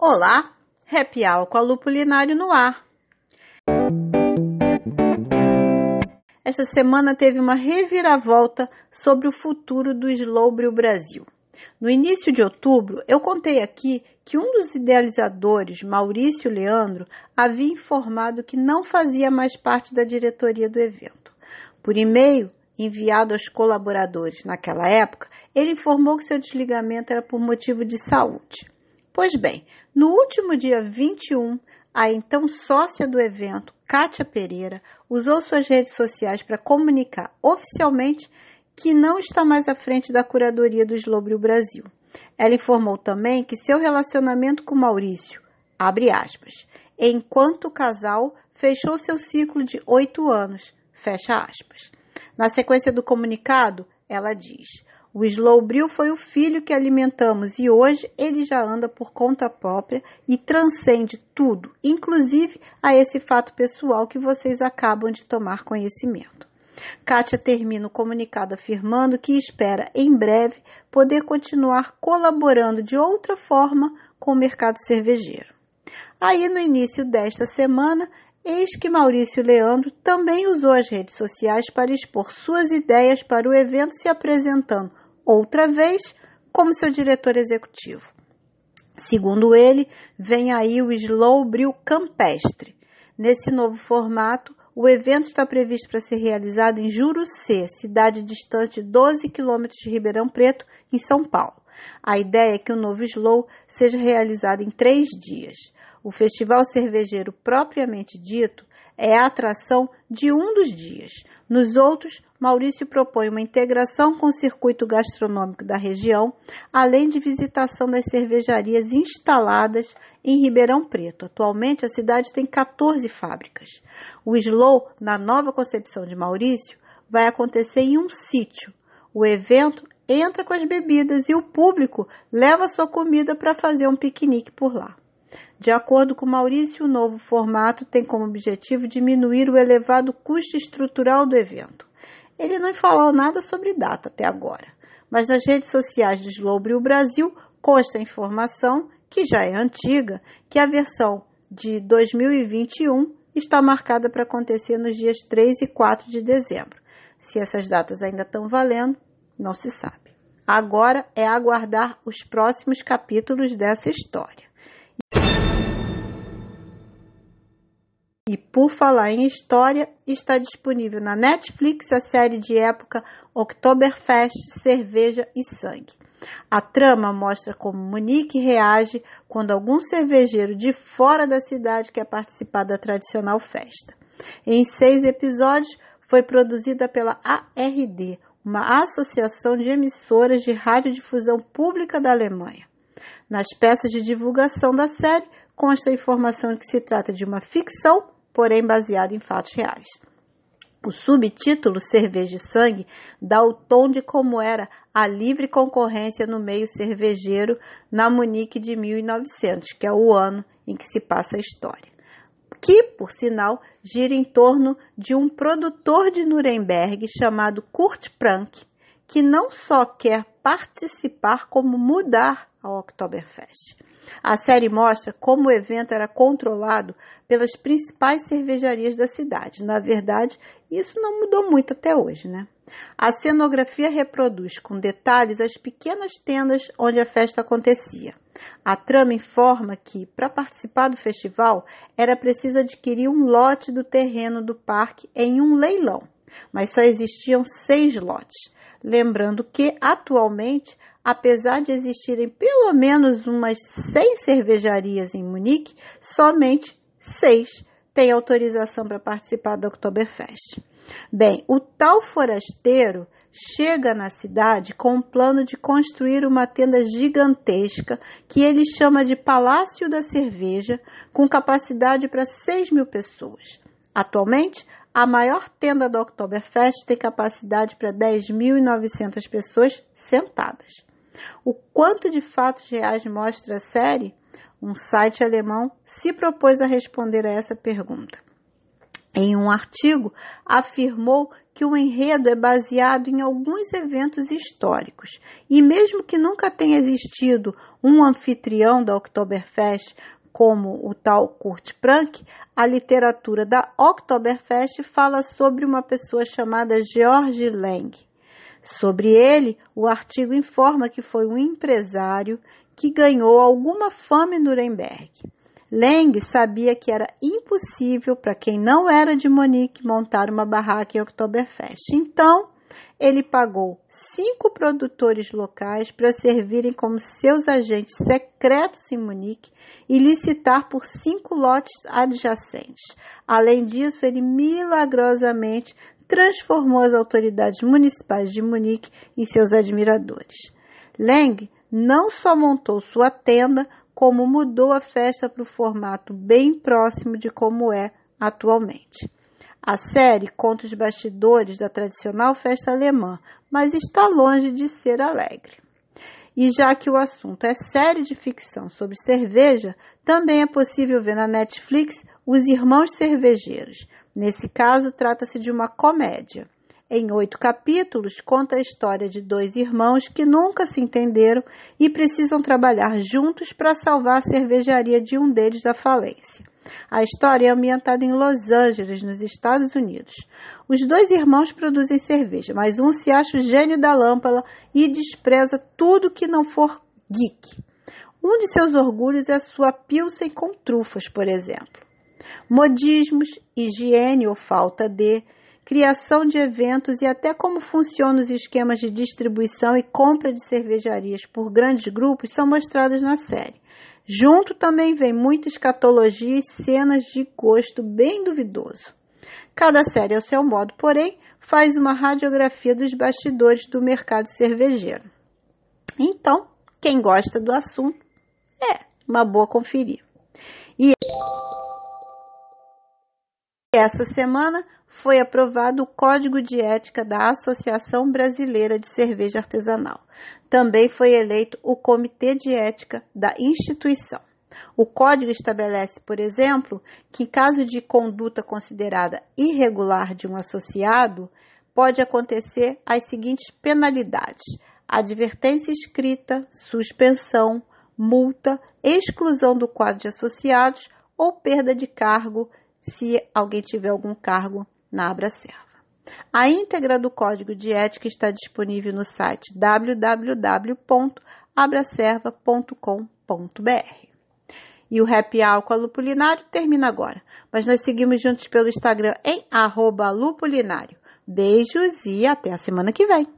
Olá, Happy Hour com a Lupulinário no ar. Esta semana teve uma reviravolta sobre o futuro do Slowbrio Brasil. No início de outubro, eu contei aqui que um dos idealizadores, Maurício Leandro, havia informado que não fazia mais parte da diretoria do evento. Por e-mail enviado aos colaboradores naquela época, ele informou que seu desligamento era por motivo de saúde. Pois bem, no último dia 21, a então sócia do evento, Kátia Pereira, usou suas redes sociais para comunicar oficialmente que não está mais à frente da curadoria do Slowbrio Brasil. Ela informou também que seu relacionamento com Maurício, abre aspas, enquanto casal, fechou seu ciclo de oito anos, fecha aspas. Na sequência do comunicado, ela diz: o Slowbril foi o filho que alimentamos e hoje ele já anda por conta própria e transcende tudo, inclusive a esse fato pessoal que vocês acabam de tomar conhecimento. Kátia termina o comunicado afirmando que espera em breve poder continuar colaborando de outra forma com o mercado cervejeiro. Aí, no início desta semana, eis que Maurício Leandro também usou as redes sociais para expor suas ideias para o evento, se apresentando outra vez como seu diretor executivo. Segundo ele, vem aí o Slow Bril Campestre. Nesse novo formato, o evento está previsto para ser realizado em Jurucê, cidade distante 12 quilômetros de Ribeirão Preto, em São Paulo. A ideia é que o novo Slow seja realizado em três dias. O festival cervejeiro propriamente dito é a atração de um dos dias. Nos outros, Maurício propõe uma integração com o circuito gastronômico da região, além de visitação das cervejarias instaladas em Ribeirão Preto. Atualmente, a cidade tem 14 fábricas. O Slow, na nova concepção de Maurício, vai acontecer em um sítio. O evento entra com as bebidas e o público leva sua comida para fazer um piquenique por lá. De acordo com Maurício, o novo formato tem como objetivo diminuir o elevado custo estrutural do evento. Ele não falou nada sobre data até agora, mas nas redes sociais do Slowbrio Brasil consta a informação, que já é antiga, que a versão de 2021 está marcada para acontecer nos dias 3 e 4 de dezembro. Se essas datas ainda estão valendo, não se sabe. Agora é aguardar os próximos capítulos dessa história. Por falar em história, está disponível na Netflix a série de época Oktoberfest, Cerveja e Sangue. A trama mostra como Monique reage quando algum cervejeiro de fora da cidade quer participar da tradicional festa. Em seis episódios, foi produzida pela ARD, uma associação de emissoras de radiodifusão pública da Alemanha. Nas peças de divulgação da série consta a informação de que se trata de uma ficção porém baseado em fatos reais. O subtítulo Cerveja e Sangue dá o tom de como era a livre concorrência no meio cervejeiro na Munique de 1900, que é o ano em que se passa a história. Que, por sinal, gira em torno de um produtor de Nuremberg chamado Kurt Prank, que não só quer participar, como mudar ao Oktoberfest. A série mostra como o evento era controlado pelas principais cervejarias da cidade. Na verdade, isso não mudou muito até hoje, né? A cenografia reproduz com detalhes as pequenas tendas onde a festa acontecia. A trama informa que, para participar do festival, era preciso adquirir um lote do terreno do parque em um leilão, mas só existiam seis lotes. Lembrando que, atualmente, apesar de existirem pelo menos umas seis cervejarias em Munique, somente seis têm autorização para participar do Oktoberfest. Bem, o tal forasteiro chega na cidade com um plano de construir uma tenda gigantesca que ele chama de Palácio da Cerveja, com capacidade para 6 mil pessoas. Atualmente, a maior tenda do Oktoberfest tem capacidade para 10.900 pessoas sentadas. O quanto de fatos reais mostra a série? Um site alemão se propôs a responder a essa pergunta. Em um artigo, afirmou que o enredo é baseado em alguns eventos históricos. E mesmo que nunca tenha existido um anfitrião da Oktoberfest como o tal Kurt Frank, a literatura da Oktoberfest fala sobre uma pessoa chamada George Lang. Sobre ele, o artigo informa que foi um empresário que ganhou alguma fama em Nuremberg. Leng sabia que era impossível para quem não era de Monique montar uma barraca em Oktoberfest. Então, ele pagou cinco produtores locais para servirem como seus agentes secretos em Munique e licitar por cinco lotes adjacentes. Além disso, ele milagrosamente transformou as autoridades municipais de Munique em seus admiradores. Leng não só montou sua tenda, como mudou a festa para o formato bem próximo de como é atualmente. A série conta os bastidores da tradicional festa alemã, mas está longe de ser alegre. E já que o assunto é série de ficção sobre cerveja, também é possível ver na Netflix Os Irmãos Cervejeiros. Nesse caso, trata-se de uma comédia. Em oito capítulos, conta a história de dois irmãos que nunca se entenderam e precisam trabalhar juntos para salvar a cervejaria de um deles da falência. A história é ambientada em Los Angeles, nos Estados Unidos. Os dois irmãos produzem cerveja, mas um se acha o gênio da lâmpada e despreza tudo que não for geek. Um de seus orgulhos é a sua pilsen com trufas, por exemplo. Modismos, higiene ou falta de, criação de eventos e até como funcionam os esquemas de distribuição e compra de cervejarias por grandes grupos são mostrados na série. Junto também vem muita escatologia e cenas de gosto bem duvidoso. Cada série, ao seu modo, porém, faz uma radiografia dos bastidores do mercado cervejeiro. Então, quem gosta do assunto, é uma boa conferir. E essa semana foi aprovado o Código de Ética da Associação Brasileira de Cerveja Artesanal. Também foi eleito o Comitê de Ética da instituição. O código estabelece, por exemplo, que em caso de conduta considerada irregular de um associado, pode acontecer as seguintes penalidades: advertência escrita, suspensão, multa, exclusão do quadro de associados ou perda de cargo se alguém tiver algum cargo na Abracerva. A íntegra do código de ética está disponível no site www.abracerva.com.br. E o Happy Hour com a Lupulinário termina agora, mas nós seguimos juntos pelo Instagram em arroba lupulinário. Beijos e até a semana que vem!